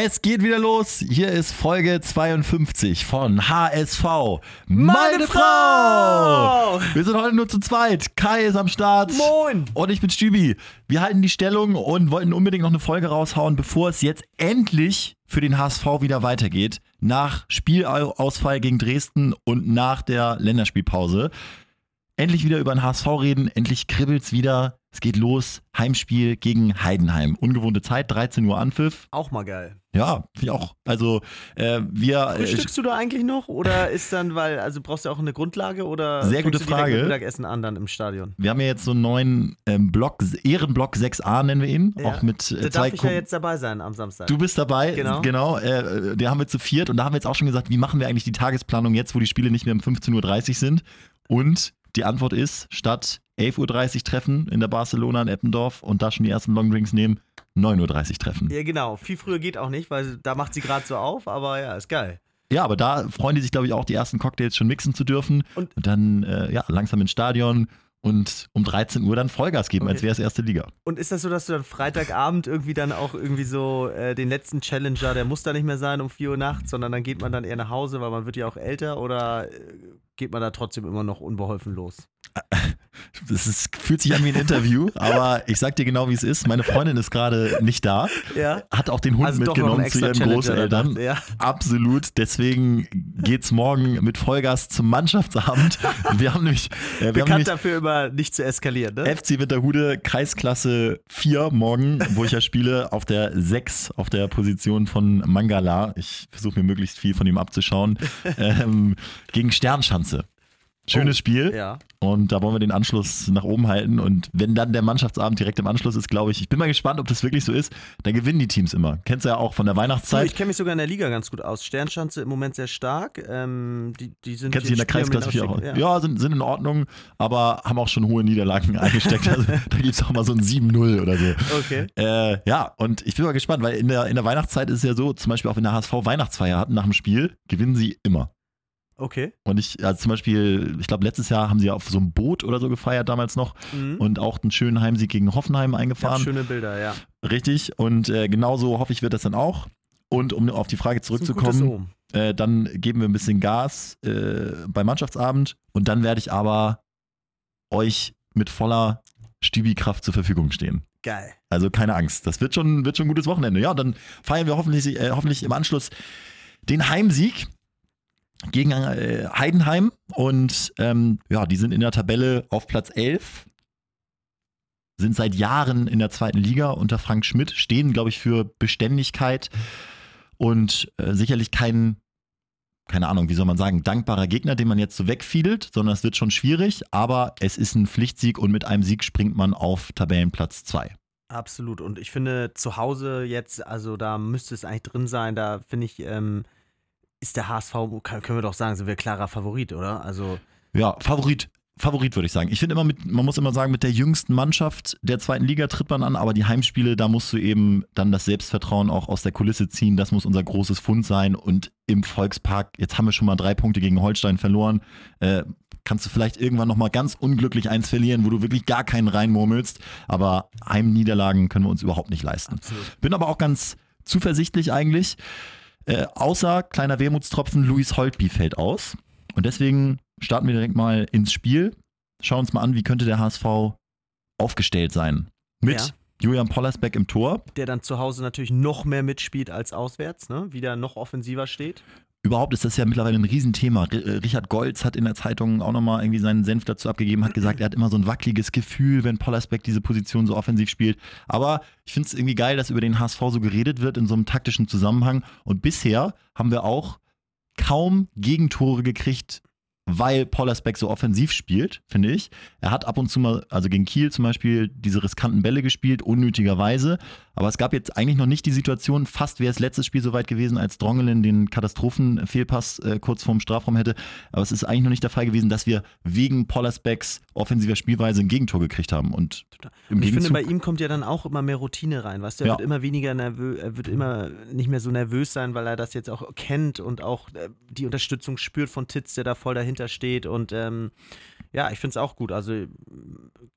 Es geht wieder los. Hier ist Folge 52 von HSV. Meine, Frau! Wir sind heute nur zu zweit. Kai ist am Start. Moin! Und ich bin Stübi. Wir halten die Stellung und wollten unbedingt noch eine Folge raushauen, bevor es jetzt endlich für den HSV wieder weitergeht. Nach Spielausfall gegen Dresden und nach der Länderspielpause. Endlich wieder über den HSV reden. Endlich kribbelt's wieder. Es geht los. Heimspiel gegen Heidenheim. Ungewohnte Zeit, 13 Uhr Anpfiff. Auch mal geil. Ja, ich auch. Also äh, wir. Äh, Frühstückst du da eigentlich noch? Oder ist dann, weil, also brauchst du auch eine Grundlage oder Sehr gute Frage. mit Mittagessen an dann im Stadion? wir haben ja jetzt so einen neuen ähm, Block, Ehrenblock 6a nennen wir ihn. Ja. Auch mit Da äh, darf zwei ich ja jetzt dabei sein am Samstag. Du bist dabei, Genau. genau äh, der haben wir zu viert und da haben wir jetzt auch schon gesagt, wie machen wir eigentlich die Tagesplanung jetzt, wo die Spiele nicht mehr um 15.30 Uhr sind? Und die Antwort ist, statt 11.30 Uhr treffen in der Barcelona in Eppendorf und da schon die ersten Longdrinks nehmen, 9.30 Uhr treffen. ja, genau. Viel früher geht auch nicht, weil da macht sie gerade so auf, aber ja, ist geil. Ja, aber da freuen die sich, glaube ich, auch, die ersten Cocktails schon mixen zu dürfen Und- und, dann äh, ja, langsam ins Stadion und um 13 Uhr dann Vollgas geben, Okay. als wäre es erste Liga. Und ist das so, dass du dann Freitagabend irgendwie dann auch irgendwie so äh, den letzten Challenger, der muss da nicht mehr sein um 4 Uhr nachts, sondern dann geht man dann eher nach Hause, weil man wird ja auch älter oder äh, geht man da trotzdem immer noch unbeholfen los? Das ist, fühlt sich an wie ein Interview, aber ich sag dir genau, wie es ist. Meine Freundin ist gerade nicht da, Ja. hat auch den Hund Also mitgenommen zu ihren Challenger Großeltern. ja. Absolut. Deswegen geht's morgen mit Vollgas zum Mannschaftsabend. Wir haben nämlich, äh, wir haben Bekannt nämlich dafür immer nicht zu eskalieren, ne? FC Winterhude Kreisklasse 4 morgen, wo ich ja spiele, auf der 6, auf der Position von Mangala. Ich versuche mir möglichst viel von ihm abzuschauen. ähm, gegen Sternschanze. Schönes Oh, Spiel. Ja. Und da wollen wir den Anschluss nach oben halten. Und wenn dann der Mannschaftsabend direkt im Anschluss ist, glaube ich, ich bin mal gespannt, ob das wirklich so ist, dann gewinnen die Teams immer. Kennst du ja auch von der Weihnachtszeit. ich kenne mich sogar in der Liga ganz gut aus. Sternschanze im Moment sehr stark. Ähm, die, die sind Kennst du in der Kreisklasse 4 auch? Aufstieg, Ja, sind, sind in Ordnung, aber haben auch schon hohe Niederlagen eingesteckt. Also, da gibt es auch mal so ein 7-0 oder so. Okay. Äh, ja, und ich bin mal gespannt, weil in der, in der Weihnachtszeit ist es ja so, zum Beispiel auch wenn der HSV Weihnachtsfeier hatten nach dem Spiel, gewinnen sie immer. Okay. Und ich, also zum Beispiel, ich glaube, letztes Jahr haben sie ja auf so einem Boot oder so gefeiert damals noch Mhm. und auch einen schönen Heimsieg gegen Hoffenheim Ja, eingefahren. schöne Bilder, ja. Richtig. Und äh, genauso hoffe ich, wird das dann auch. Und um auf die Frage zurückzukommen, äh, dann geben wir ein bisschen Gas äh, beim Mannschaftsabend und dann werde ich aber euch mit voller Stübi-Kraft zur Verfügung stehen. Geil. Also keine Angst, das wird schon, wird schon ein gutes Wochenende. Ja, dann feiern wir hoffentlich, äh, hoffentlich im Anschluss den Heimsieg gegen äh, Heidenheim und ähm, ja, die sind in der Tabelle auf Platz 11, sind seit Jahren in der zweiten Liga unter Frank Schmidt, stehen, glaube ich, für Beständigkeit und äh, sicherlich kein, keine Ahnung, wie soll man sagen, dankbarer Gegner, den man jetzt so wegfiedelt, sondern es wird schon schwierig, aber es ist ein Pflichtsieg und mit einem Sieg springt man auf Tabellenplatz 2. Absolut. Und ich finde, zu Hause jetzt, also da müsste es eigentlich drin sein, da finde ich, ähm, ist der HSV, können wir doch sagen, sind wir klarer Favorit, oder? Also, Ja, Favorit. Favorit würde ich sagen. Ich finde immer mit, man muss immer sagen, mit der jüngsten Mannschaft der zweiten Liga tritt man an, aber die Heimspiele, da musst du eben dann das Selbstvertrauen auch aus der Kulisse ziehen. Das muss unser großes Fund sein. Und im Volkspark, jetzt haben wir schon mal drei Punkte gegen Holstein verloren. Äh, kannst du vielleicht irgendwann nochmal ganz unglücklich eins verlieren, wo du wirklich gar keinen reinmurmelst. Aber Heimniederlagen können wir uns überhaupt nicht leisten. absolut. Bin aber auch ganz zuversichtlich eigentlich. Äh, außer kleiner Wermutstropfen, Luis Holtby fällt aus. Und deswegen starten wir direkt mal ins Spiel. Schauen uns mal an, wie könnte der HSV aufgestellt sein. Mit Ja. Julian Pollersbeck im Tor. Der dann zu Hause natürlich noch mehr mitspielt als auswärts, ne? Wieder noch offensiver steht. Überhaupt ist das ja mittlerweile ein Riesenthema. Äh, Richard Golz hat in der Zeitung auch nochmal irgendwie seinen Senf dazu abgegeben, hat gesagt, er hat immer so ein wackeliges Gefühl, wenn Pollersbeck diese Position so offensiv spielt. Aber ich finde es irgendwie geil, dass über den HSV so geredet wird in so einem taktischen Zusammenhang. Und bisher haben wir auch kaum Gegentore gekriegt, weil Pollersbeck so offensiv spielt, finde ich. Er hat ab und zu mal, also gegen Kiel zum Beispiel, diese riskanten Bälle gespielt, unnötigerweise. Aber es gab jetzt eigentlich noch nicht die Situation, fast wäre es letztes Spiel soweit gewesen, als Drongelen den Katastrophenfehlpass äh, kurz vorm Strafraum hätte. Aber es ist eigentlich noch nicht der Fall gewesen, dass wir wegen Pollersbecks offensiver Spielweise ein Gegentor gekriegt haben. Und Und ich finde, bei ihm kommt ja dann auch immer mehr Routine rein, weißt du? Er Ja. wird immer weniger nervös, er wird immer nicht mehr so nervös sein, weil er das jetzt auch kennt und auch äh, die Unterstützung spürt von Titz, der da voll dahinter steht. Und ähm, Ja, ich finde es auch gut. Also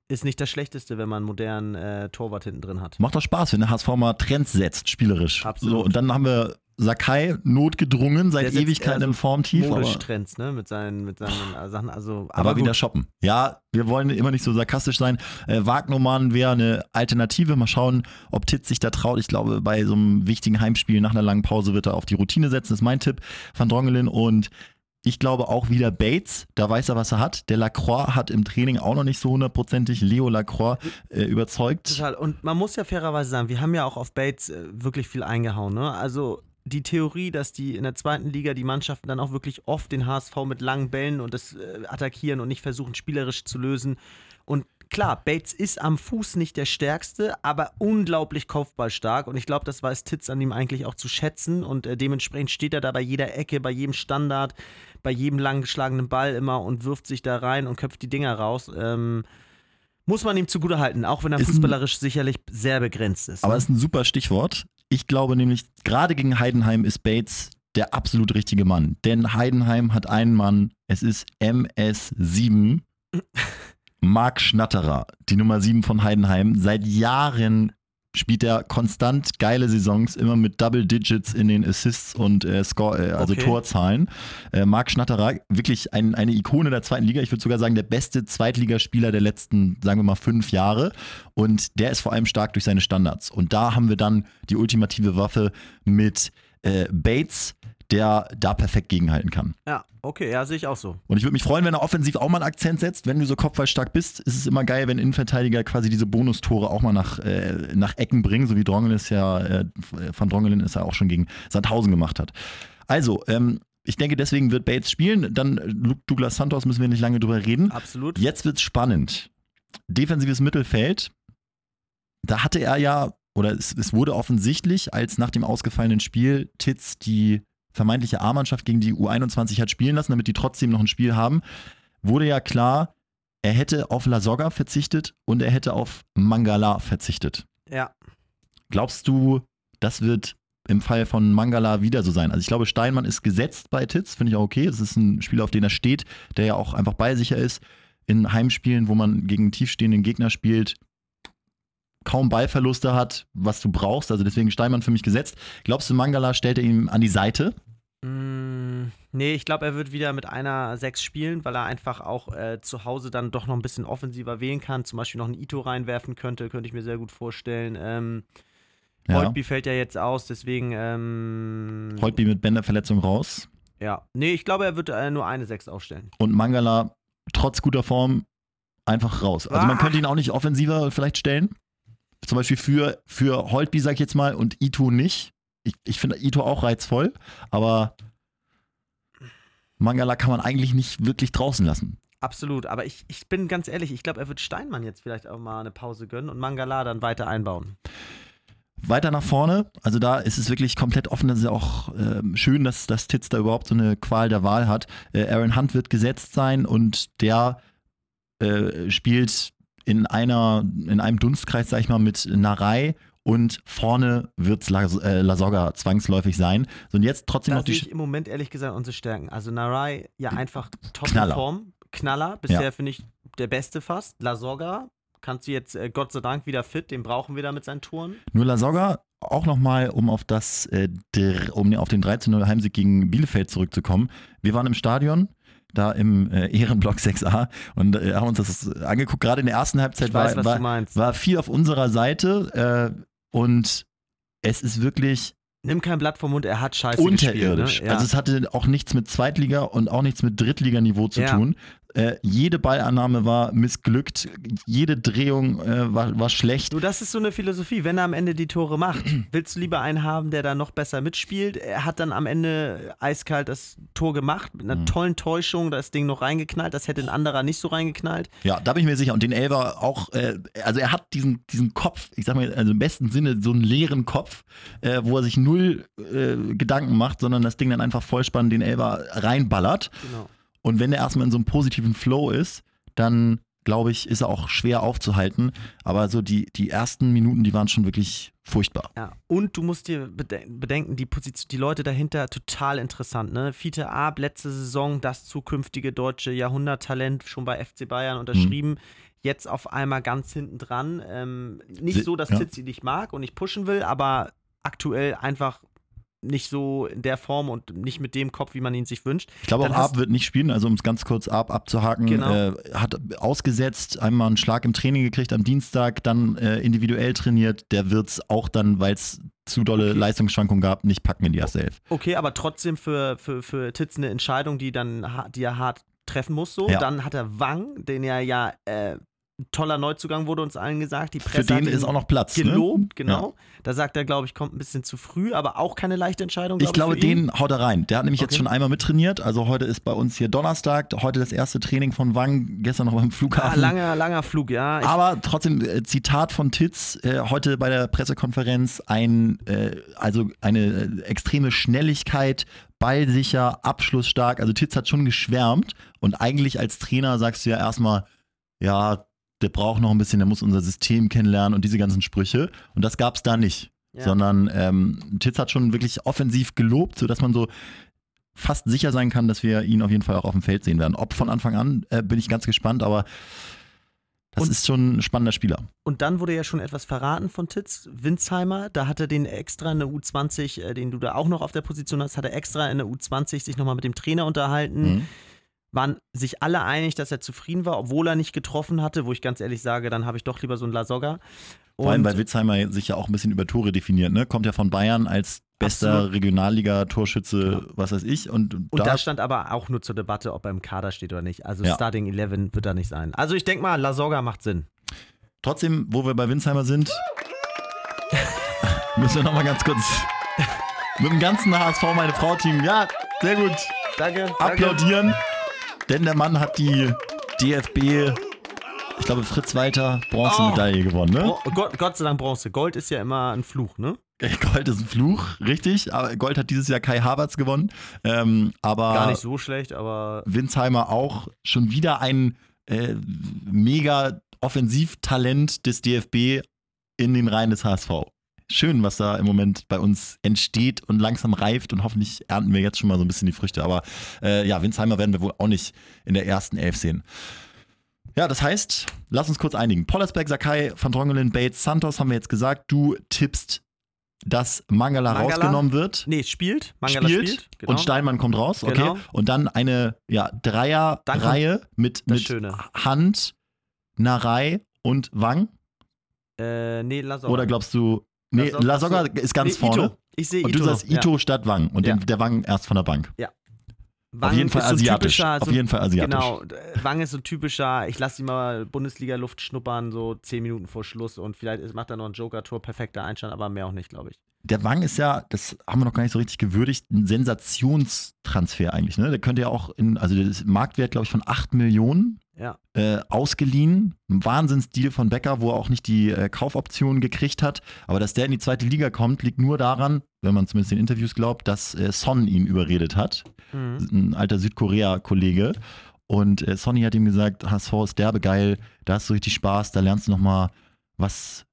ist nicht das Schlechteste, wenn man einen modernen äh, Torwart hinten drin hat. Macht doch Spaß, wenn der HSV mal Trends setzt, spielerisch. Absolut. So, und dann haben wir Sakai notgedrungen, seit Ewigkeiten eher im Formtief. Aber, Modisch Trends, ne? Mit seinen, mit seinen äh, Sachen. Also, aber aber wieder shoppen. Ja, wir wollen immer nicht so sarkastisch sein. Äh, Wagnermann wäre eine Alternative. Mal schauen, ob Titz sich da traut. Ich glaube, bei so einem wichtigen Heimspiel nach einer langen Pause wird er auf die Routine setzen. Das ist mein Tipp von Drongelin. Und ich glaube auch wieder Bates, da weiß er, was er hat. Der Lacroix hat im Training auch noch nicht so hundertprozentig Leo Lacroix äh, überzeugt. Total. Und man muss ja fairerweise sagen, wir haben ja auch auf Bates äh, wirklich viel eingehauen. Ne? Also die Theorie, dass die in der zweiten Liga die Mannschaften dann auch wirklich oft den HSV mit langen Bällen und das äh, attackieren und nicht versuchen, spielerisch zu lösen. Und klar, Bates ist am Fuß nicht der stärkste, aber unglaublich kopfballstark. Und ich glaube, das weiß Titz an ihm eigentlich auch zu schätzen. Und äh, dementsprechend steht er da bei jeder Ecke, bei jedem Standard, bei jedem lang geschlagenen Ball immer und wirft sich da rein und köpft die Dinger raus. Ähm, muss man ihm zugute halten, auch wenn er Ist ein- fußballerisch sicherlich sehr begrenzt ist. Aber ne? es ist ein super Stichwort. Ich glaube nämlich, gerade gegen Heidenheim ist Bates der absolut richtige Mann. Denn Heidenheim hat einen Mann, es ist MS7, Marc Schnatterer, die Nummer 7 von Heidenheim. Seit Jahren spielt er konstant geile Saisons, immer mit Double Digits in den Assists und äh, Score, äh, also Okay. Torzahlen. Äh, Marc Schnatterer, wirklich ein, eine Ikone der zweiten Liga. Ich würde sogar sagen, der beste Zweitligaspieler der letzten, sagen wir mal, fünf Jahre. Und der ist vor allem stark durch seine Standards. Und da haben wir dann die ultimative Waffe mit äh, Bates, der da perfekt gegenhalten kann. ja, okay, ja, sehe ich auch so. Und ich würde mich freuen, wenn er offensiv auch mal einen Akzent setzt. Wenn du so kopfballstark bist, ist es immer geil, wenn Innenverteidiger quasi diese Bonustore auch mal nach, äh, nach Ecken bringen, so wie Drongelen es ja, äh, Van Drongelen es ja auch schon gegen Sandhausen gemacht hat. Also, ähm, ich denke, deswegen wird Bates spielen. Dann äh, Luke Douglas Santos müssen wir nicht lange drüber reden. Absolut. Jetzt wird's spannend. Defensives Mittelfeld. Da hatte er ja, oder es, es wurde offensichtlich, als nach dem ausgefallenen Spiel Titz die vermeintliche A-Mannschaft gegen die U21 hat spielen lassen, damit die trotzdem noch ein Spiel haben, wurde ja klar, er hätte auf Lasogga verzichtet und er hätte auf Mangala verzichtet. Ja. Glaubst du, das wird im Fall von Mangala wieder so sein? Also ich glaube, Steinmann ist gesetzt bei Titz, finde ich auch okay. Das ist ein Spieler, auf den er steht, der ja auch einfach ballsicher ist. In Heimspielen, wo man gegen tiefstehenden Gegner spielt, kaum Ballverluste hat, was du brauchst. Also deswegen Steinmann für mich gesetzt. Glaubst du, Mangala stellt er ihm an die Seite? Mm, nee, ich glaube, er wird wieder mit einer 6 spielen, weil er einfach auch äh, zu Hause dann doch noch ein bisschen offensiver wählen kann. Zum Beispiel noch einen Ito reinwerfen könnte, könnte ich mir sehr gut vorstellen. Ähm, Ja. Holtby fällt ja jetzt aus, deswegen. Ähm, Holtby mit Bänderverletzung raus. Ja. Nee, ich glaube, er wird äh, nur eine 6 aufstellen. Und Mangala trotz guter Form einfach raus. Also man Ah. könnte ihn auch nicht offensiver vielleicht stellen. Zum Beispiel für, für Holtby, sag ich jetzt mal, und Ito nicht. Ich, ich finde Ito auch reizvoll, aber Mangala kann man eigentlich nicht wirklich draußen lassen. Absolut, aber ich, ich bin ganz ehrlich, ich glaube, er wird Steinmann jetzt vielleicht auch mal eine Pause gönnen und Mangala dann weiter einbauen. Weiter nach vorne, also da ist es wirklich komplett offen. Das ist ja auch ähm, schön, dass, dass Titz da überhaupt so eine Qual der Wahl hat. Äh, Aaron Hunt wird gesetzt sein und der äh, spielt in einer, in einem Dunstkreis, sag ich mal, mit Narei und vorne wird es äh, Lasogga zwangsläufig sein. So, und jetzt trotzdem Da noch die. sehe ich im Moment ehrlich gesagt unsere Stärken. Also Narai, ja einfach top Knaller. Form. Knaller, bisher Ja. finde ich der Beste fast. Lasogga, kannst du jetzt äh, Gott sei Dank wieder fit, den brauchen wir da mit seinen Touren. Nur Lasogga, auch nochmal, um auf das, äh, der, um auf den 13-0 Heimsieg gegen Bielefeld zurückzukommen. Wir waren im Stadion, da im äh, Ehrenblock 6a und äh, haben uns das angeguckt. Gerade in der ersten Halbzeit weiß, war, war, war viel auf unserer Seite äh, und es ist wirklich Nimm kein Blatt vom Mund, er hat scheiße unterirdisch. gespielt. Ne? Ja. Also es hatte auch nichts mit Zweitliga und auch nichts mit Drittliganiveau zu Ja. tun. Äh, jede Ballannahme war missglückt, jede Drehung äh, war, war schlecht. Du, das ist so eine Philosophie. Wenn er am Ende die Tore macht, willst du lieber einen haben, der da noch besser mitspielt? Er hat dann am Ende eiskalt das Tor gemacht, mit einer Mhm. tollen Täuschung, das Ding noch reingeknallt. Das hätte ein anderer nicht so reingeknallt. Ja, da bin ich mir sicher. Und den Elver auch, äh, also er hat diesen, diesen Kopf, ich sag mal, also im besten Sinne so einen leeren Kopf, äh, wo er sich null äh, Gedanken macht, sondern das Ding dann einfach vollspannend den Elver reinballert. Genau. Und wenn er erstmal in so einem positiven Flow ist, dann glaube ich, ist er auch schwer aufzuhalten. Aber so die, die ersten Minuten, die waren schon wirklich furchtbar. Ja, und du musst dir bedenken, die, Position, die Leute dahinter total interessant. Ne? Fiete Ab, letzte Saison das zukünftige deutsche Jahrhunderttalent schon bei FC Bayern unterschrieben. Mhm. Jetzt auf einmal ganz hinten dran. Ähm, nicht so, dass ja. Titzi dich mag und nicht pushen will, aber aktuell einfach nicht so in der Form und nicht mit dem Kopf, wie man ihn sich wünscht. Ich glaube auch Ab wird nicht spielen, also um es ganz kurz Ab abzuhaken, genau. äh, hat ausgesetzt, einmal einen Schlag im Training gekriegt am Dienstag, dann äh, individuell trainiert, der wird es auch dann, weil es zu dolle okay. Leistungsschwankungen gab, nicht packen in die erste Elf. Okay, aber trotzdem für, für, für Titz eine Entscheidung, die dann die er hart treffen muss so. Ja. Dann hat er Wang, den er ja äh, toller Neuzugang wurde uns allen gesagt. Die Presse Für den ist auch noch Platz. Ne? Gelobt, ne? genau. Ja. Da sagt er, glaube ich, kommt ein bisschen zu früh, aber auch keine leichte Entscheidung. Glaub ich glaube, den haut er rein. Der hat nämlich okay. jetzt schon einmal mittrainiert. Also heute ist bei uns hier Donnerstag, heute das erste Training von Wang, gestern noch beim Flughafen. Ja, langer, langer Flug, ja. Ich aber trotzdem, äh, Zitat von Titz, äh, heute bei der Pressekonferenz, ein, äh, also eine äh, extreme Schnelligkeit, ballsicher, abschlussstark. Also Titz hat schon geschwärmt und eigentlich als Trainer sagst du ja erstmal, ja, der braucht noch ein bisschen, der muss unser System kennenlernen und diese ganzen Sprüche. Und das gab es da nicht. Ja. Sondern ähm, Titz hat schon wirklich offensiv gelobt, sodass man so fast sicher sein kann, dass wir ihn auf jeden Fall auch auf dem Feld sehen werden. Ob von Anfang an, äh, bin ich ganz gespannt, aber das und, ist schon ein spannender Spieler. Und dann wurde ja schon etwas verraten von Titz. Winsheimer, da hat er den extra in der U20, äh, den du da auch noch auf der Position hast, hat er extra in der U20 sich nochmal mit dem Trainer unterhalten. Mhm waren sich alle einig, dass er zufrieden war, obwohl er nicht getroffen hatte, wo ich ganz ehrlich sage, dann habe ich doch lieber so einen Lasogga. Vor allem, weil Witzheimer sich ja auch ein bisschen über Tore definiert, ne? Kommt ja von Bayern als bester Regionalliga-Torschütze, genau. was weiß ich. Und, und da, da, stand aber auch nur zur Debatte, ob er im Kader steht oder nicht. Also ja. Starting 11 wird da nicht sein. Also ich denke mal, Lasogga macht Sinn. Trotzdem, wo wir bei Winsheimer sind, müssen wir nochmal ganz kurz mit dem ganzen HSV meine Frau-Team, ja, sehr gut. Danke. Applaudieren. Danke. Denn der Mann hat die DFB, ich glaube Fritz Walter, Bronzemedaille oh. gewonnen, ne? Gott, Gott sei Dank Bronze. Gold ist ja immer ein Fluch, ne? Gold ist ein Fluch, richtig. Aber Gold hat dieses Jahr Kai Havertz gewonnen. Ähm, aber Gar nicht so schlecht, aber. Winsheimer auch schon wieder ein äh, mega Offensivtalent des DFB in den Reihen des HSV schön, was da im Moment bei uns entsteht und langsam reift und hoffentlich ernten wir jetzt schon mal so ein bisschen die Früchte. Aber äh, ja, Winsheimer werden wir wohl auch nicht in der ersten Elf sehen. Ja, das heißt, lass uns kurz einigen. Pollersberg, Sakai, Van Drongelen, Bates, Santos haben wir jetzt gesagt. Du tippst, dass Mangala, Mangala rausgenommen wird. Nee, spielt. Mangala spielt. spielt genau. Und Steinmann kommt raus. Okay. Genau. Und dann eine ja, Dreierreihe mit, mit Hand, Narei und Wang. Äh, nee, lass Oder glaubst du, Nee, Lasogga ist ganz nee, vorne. Ito. Ich sehe Ito. Und du sagst Ito ja. statt Wang und ja. der Wang erst von der Bank. Ja. Wang auf jeden Fall asiatisch. So auf jeden Fall asiatisch. Genau, Wang ist so typischer, ich lasse ihn mal Bundesliga-Luft schnuppern, so zehn Minuten vor Schluss und vielleicht macht er noch ein Joker-Tor, perfekter Einstand, aber mehr auch nicht, glaube ich. Der Wang ist ja, das haben wir noch gar nicht so richtig gewürdigt, ein Sensationstransfer eigentlich. Ne? Der könnte ja auch in, also der Marktwert, glaube ich, von 8 Millionen ja. äh, ausgeliehen. Ein Wahnsinnsdeal von Becker, wo er auch nicht die äh, Kaufoptionen gekriegt hat. Aber dass der in die zweite Liga kommt, liegt nur daran, wenn man zumindest den Interviews glaubt, dass äh, Son ihn überredet hat. Mhm. Ein alter Südkorea-Kollege. Und äh, Sonny hat ihm gesagt, HSV ist derbegeil, da hast du richtig Spaß, da lernst du nochmal, was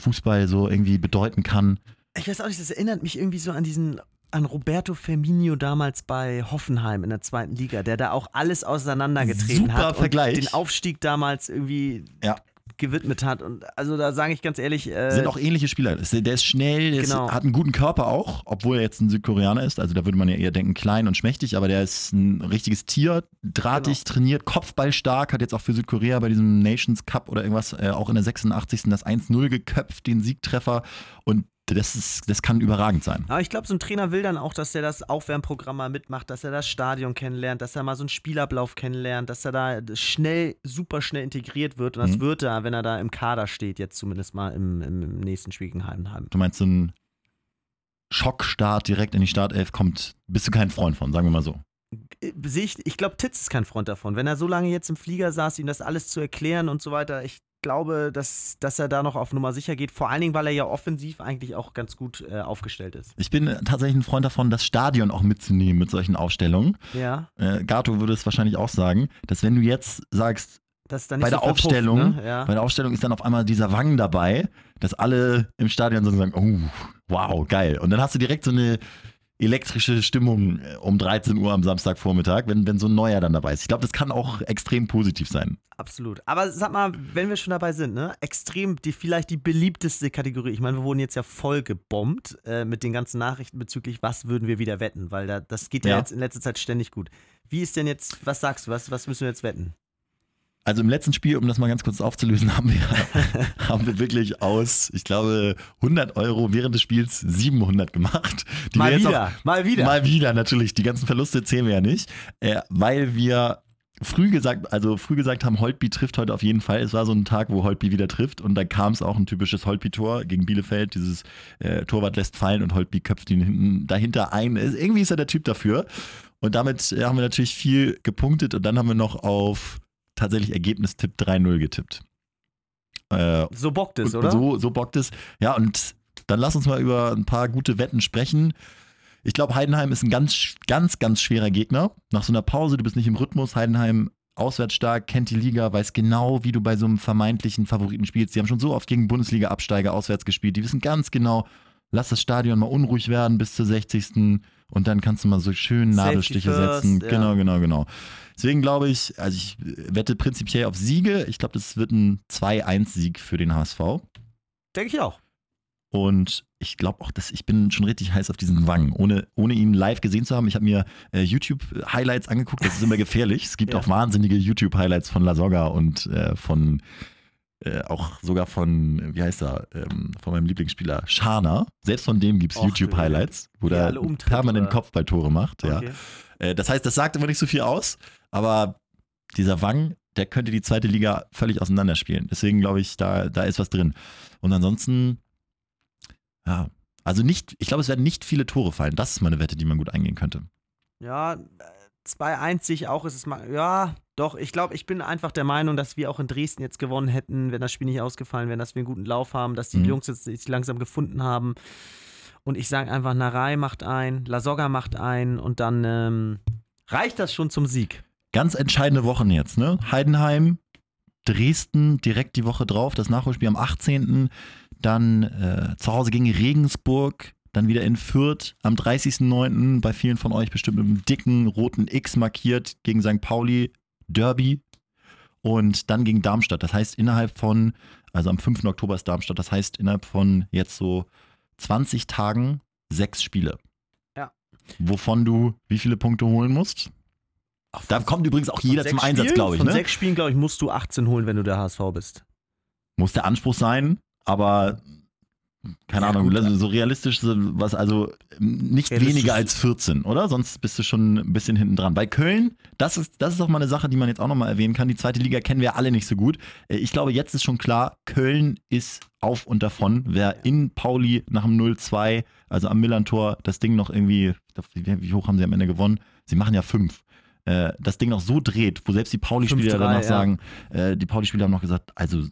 Fußball so irgendwie bedeuten kann. Ich weiß auch nicht, das erinnert mich irgendwie so an diesen an Roberto Firmino damals bei Hoffenheim in der zweiten Liga, der da auch alles auseinandergetreten Super hat Vergleich. und den Aufstieg damals irgendwie ja. gewidmet hat. Und also da sage ich ganz ehrlich. Äh, Sind auch ähnliche Spieler. Der ist schnell, der genau. ist, hat einen guten Körper auch, obwohl er jetzt ein Südkoreaner ist. Also da würde man ja eher denken, klein und schmächtig, aber der ist ein richtiges Tier, drahtig genau. trainiert, Kopfballstark, hat jetzt auch für Südkorea bei diesem Nations Cup oder irgendwas äh, auch in der 86. das 1-0 geköpft, den Siegtreffer. Und das, ist, das kann überragend sein. Aber ich glaube, so ein Trainer will dann auch, dass er das Aufwärmprogramm mal mitmacht, dass er das Stadion kennenlernt, dass er mal so einen Spielablauf kennenlernt, dass er da schnell, super schnell integriert wird. Und das mhm. wird er, wenn er da im Kader steht, jetzt zumindest mal im, im nächsten Spiel gegen Heidenheim. Du meinst, so ein Schockstart direkt in die Startelf kommt, bist du kein Freund von, sagen wir mal so. Ich, ich glaube, Titz ist kein Freund davon. Wenn er so lange jetzt im Flieger saß, ihm das alles zu erklären und so weiter, ich glaube, dass, dass er da noch auf Nummer sicher geht. Vor allen Dingen, weil er ja offensiv eigentlich auch ganz gut äh, aufgestellt ist. Ich bin tatsächlich ein Freund davon, das Stadion auch mitzunehmen mit solchen Aufstellungen. Ja. Äh, Gato würde es wahrscheinlich auch sagen, dass wenn du jetzt sagst, bei der Aufstellung, Ne? Ja. bei der Aufstellung ist dann auf einmal dieser Wang dabei, dass alle im Stadion so sagen, oh, wow, geil. Und dann hast du direkt so eine elektrische Stimmung äh, um 13 Uhr am Samstagvormittag, wenn, wenn so ein Neuer dann dabei ist. Ich glaube, das kann auch extrem positiv sein. Absolut. Aber sag mal, wenn wir schon dabei sind, ne? Extrem, die vielleicht die beliebteste Kategorie. Ich meine, wir wurden jetzt ja voll gebombt äh, mit den ganzen Nachrichten bezüglich, was würden wir wieder wetten, weil da, das geht ja, Ja. jetzt in letzter Zeit ständig gut. Wie ist denn jetzt, was sagst du, was, was müssen wir jetzt wetten? Also im letzten Spiel, um das mal ganz kurz aufzulösen, haben wir, haben wir wirklich aus, ich glaube, 100 Euro während des Spiels 700 gemacht. Mal wieder, mal wieder. Mal wieder, natürlich. Die ganzen Verluste zählen wir ja nicht, äh, weil wir früh gesagt, also früh gesagt haben, Holtby trifft heute auf jeden Fall. Es war so ein Tag, wo Holtby wieder trifft und dann kam es auch ein typisches Holtby-Tor gegen Bielefeld. Dieses äh, Torwart lässt fallen und Holtby köpft ihn hinten dahinter ein. Ist- Irgendwie ist er der Typ dafür. Und damit äh, haben wir natürlich viel gepunktet und dann haben wir noch auf tatsächlich Ergebnistipp 3-0 getippt. Äh, so bockt es, oder? So, so bockt es. Ja, und dann lass uns mal über ein paar gute Wetten sprechen. Ich glaube, Heidenheim ist ein ganz, ganz, ganz schwerer Gegner. Nach so einer Pause, du bist nicht im Rhythmus. Heidenheim auswärts stark, kennt die Liga, weiß genau, wie du bei so einem vermeintlichen Favoriten spielst. Die haben schon so oft gegen Bundesliga-Absteiger auswärts gespielt. Die wissen ganz genau, lass das Stadion mal unruhig werden bis zur 60. Und dann kannst du mal so schön Nadelstiche first, setzen. ja. Genau, genau, genau. Deswegen glaube ich, also ich wette prinzipiell auf Siege. Ich glaube, das wird ein 2-1-Sieg für den HSV. Denke ich auch. Und ich glaube auch, dass ich bin schon richtig heiß auf diesen Wang, ohne, ohne ihn live gesehen zu haben. Ich habe mir äh, YouTube-Highlights angeguckt, das ist immer gefährlich. Es gibt Ja. auch wahnsinnige YouTube-Highlights von La Soga und äh, von äh, auch sogar von, wie heißt er, ähm, von meinem Lieblingsspieler Schana. Selbst von dem gibt es YouTube-Highlights, wo der permanent? Kopfballtore macht. Ja. Okay. Äh, das heißt, das sagt immer nicht so viel aus, aber dieser Wang, der könnte die zweite Liga völlig auseinanderspielen. Deswegen glaube ich, da, da ist was drin. Und ansonsten, ja, also nicht, ich glaube, es werden nicht viele Tore fallen. Das ist mal eine Wette, die man gut eingehen könnte. Ja, 2-1 sehe ich auch. Ist es mal, ja, doch, ich glaube, ich bin einfach der Meinung, dass wir auch in Dresden jetzt gewonnen hätten, wenn das Spiel nicht ausgefallen wäre, dass wir einen guten Lauf haben, dass die Mhm. Jungs jetzt sich langsam gefunden haben. Und ich sage einfach, Narei macht ein, Lasogga macht ein und dann ähm, reicht das schon zum Sieg. Ganz entscheidende Wochen jetzt, ne? Heidenheim, Dresden direkt die Woche drauf, das Nachholspiel am 18. Dann äh, zu Hause gegen Regensburg, dann wieder in Fürth am 30.09. Bei vielen von euch bestimmt mit einem dicken roten X markiert gegen St. Pauli Derby. Und dann gegen Darmstadt. Das heißt, innerhalb von, also am 5. Oktober ist Darmstadt, das heißt, innerhalb von jetzt so 20 Tagen sechs Spiele. Ja. Wovon du wie viele Punkte holen musst? Da kommt übrigens auch jeder zum Einsatz, Spielen- glaube ich. Von Ne? sechs Spielen, glaube ich, musst du 18 holen, wenn du der HSV bist. Muss der Anspruch sein, aber keine Ja, Ahnung, gut. also so realistisch, was also nicht weniger als 14, oder? Sonst bist du schon ein bisschen hinten dran. Bei Köln, das ist, das ist auch mal eine Sache, die man jetzt auch nochmal erwähnen kann. Die zweite Liga kennen wir alle nicht so gut. Äh, Ich glaube, jetzt ist schon klar, Köln ist auf und davon. Wer in Pauli nach dem 0-2, also am Millantor, das Ding noch irgendwie, wie, hoch haben sie am Ende gewonnen? Sie machen ja fünf. Äh, Das Ding noch so dreht, wo selbst die Pauli-Spieler 5-3, danach ja. sagen, äh, die Pauli-Spieler haben noch gesagt, also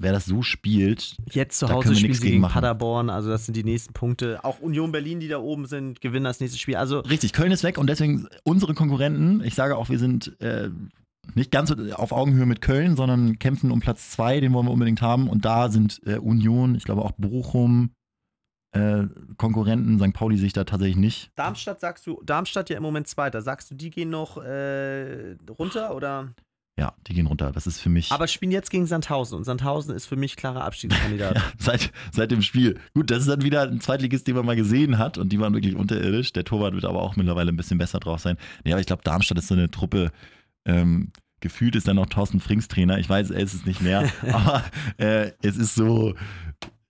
wer das so spielt, Jetzt zu Hause spielen nichts sie gegen machen. Paderborn, also das sind die nächsten Punkte. Auch Union Berlin, die da oben sind, gewinnen das nächste Spiel. Also Richtig, Köln ist weg und deswegen unsere Konkurrenten, ich sage auch, wir sind äh, nicht ganz auf Augenhöhe mit Köln, sondern kämpfen um Platz zwei, den wollen wir unbedingt haben. Und da sind äh, Union, ich glaube auch Bochum, äh, Konkurrenten, St. Pauli sehe ich da tatsächlich nicht. Darmstadt sagst du, Darmstadt ja im Moment Zweiter. Sagst du, die gehen noch äh, runter oder? Ja, die gehen runter. Das ist für mich. Aber spielen jetzt gegen Sandhausen und Sandhausen ist für mich klarer Abstiegskandidat. ja, seit, seit dem Spiel. Gut, das ist dann wieder ein Zweitligist, den man mal gesehen hat und die waren wirklich unterirdisch. Der Torwart wird aber auch mittlerweile ein bisschen besser drauf sein. Nee, aber ich glaube, Darmstadt ist so eine Truppe, ähm, gefühlt ist dann noch Thorsten Frings Trainer. Ich weiß, er ist es nicht mehr, aber äh, es ist so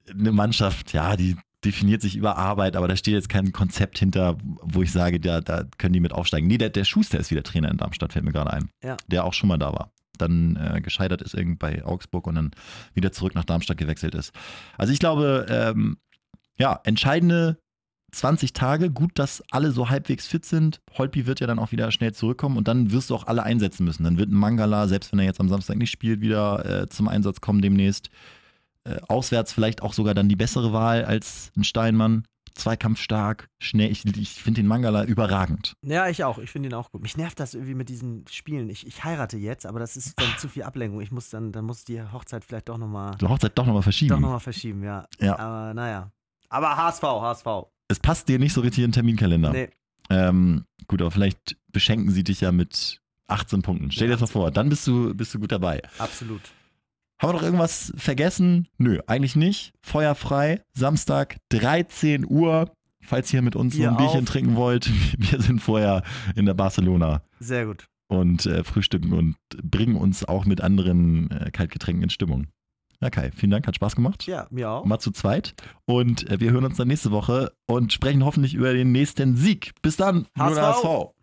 eine Mannschaft, ja, die definiert sich über Arbeit, aber da steht jetzt kein Konzept hinter, wo ich sage, da, da können die mit aufsteigen. Nee, der, der Schuster ist wieder Trainer in Darmstadt, fällt mir gerade ein. Ja. Der auch schon mal da war. Dann äh, gescheitert ist irgend bei Augsburg und dann wieder zurück nach Darmstadt gewechselt ist. Also ich glaube, ähm, ja, entscheidende 20 Tage, gut, dass alle so halbwegs fit sind. Holpi wird ja dann auch wieder schnell zurückkommen und dann wirst du auch alle einsetzen müssen. Dann wird ein Mangala, selbst wenn er jetzt am Samstag nicht spielt, wieder äh, zum Einsatz kommen demnächst. Äh, auswärts vielleicht auch sogar dann die bessere Wahl als ein Steinmann. zweikampfstark, schnell. Ich, ich finde den Mangala überragend. Ja, ich auch. Ich finde ihn auch gut. Mich nervt das irgendwie mit diesen Spielen. Ich, ich heirate jetzt, aber das ist dann zu viel Ablenkung. Ich muss dann, dann muss die Hochzeit vielleicht doch nochmal Die Hochzeit doch nochmal verschieben. doch noch mal verschieben, ja. Ja. Aber naja. Aber HSV, HSV. es passt dir nicht so richtig in den Terminkalender. Nee. Ähm, gut, aber vielleicht beschenken sie dich ja mit 18 Punkten. Stell dir das mal vor, dann bist du, bist du gut dabei. Absolut. Haben wir noch irgendwas vergessen? Nö, eigentlich nicht. Feuerfrei, Samstag, 13 Uhr. Falls ihr mit uns Bier noch ein Bierchen auf. trinken wollt, wir sind vorher in der Barcelona Sehr gut. und äh, frühstücken und bringen uns auch mit anderen äh, Kaltgetränken in Stimmung. Ja, Kai, vielen Dank, hat Spaß gemacht. Ja, mir auch. Mal zu zweit. Und äh, wir hören uns dann nächste Woche und sprechen hoffentlich über den nächsten Sieg. Bis dann, HSV. HSV.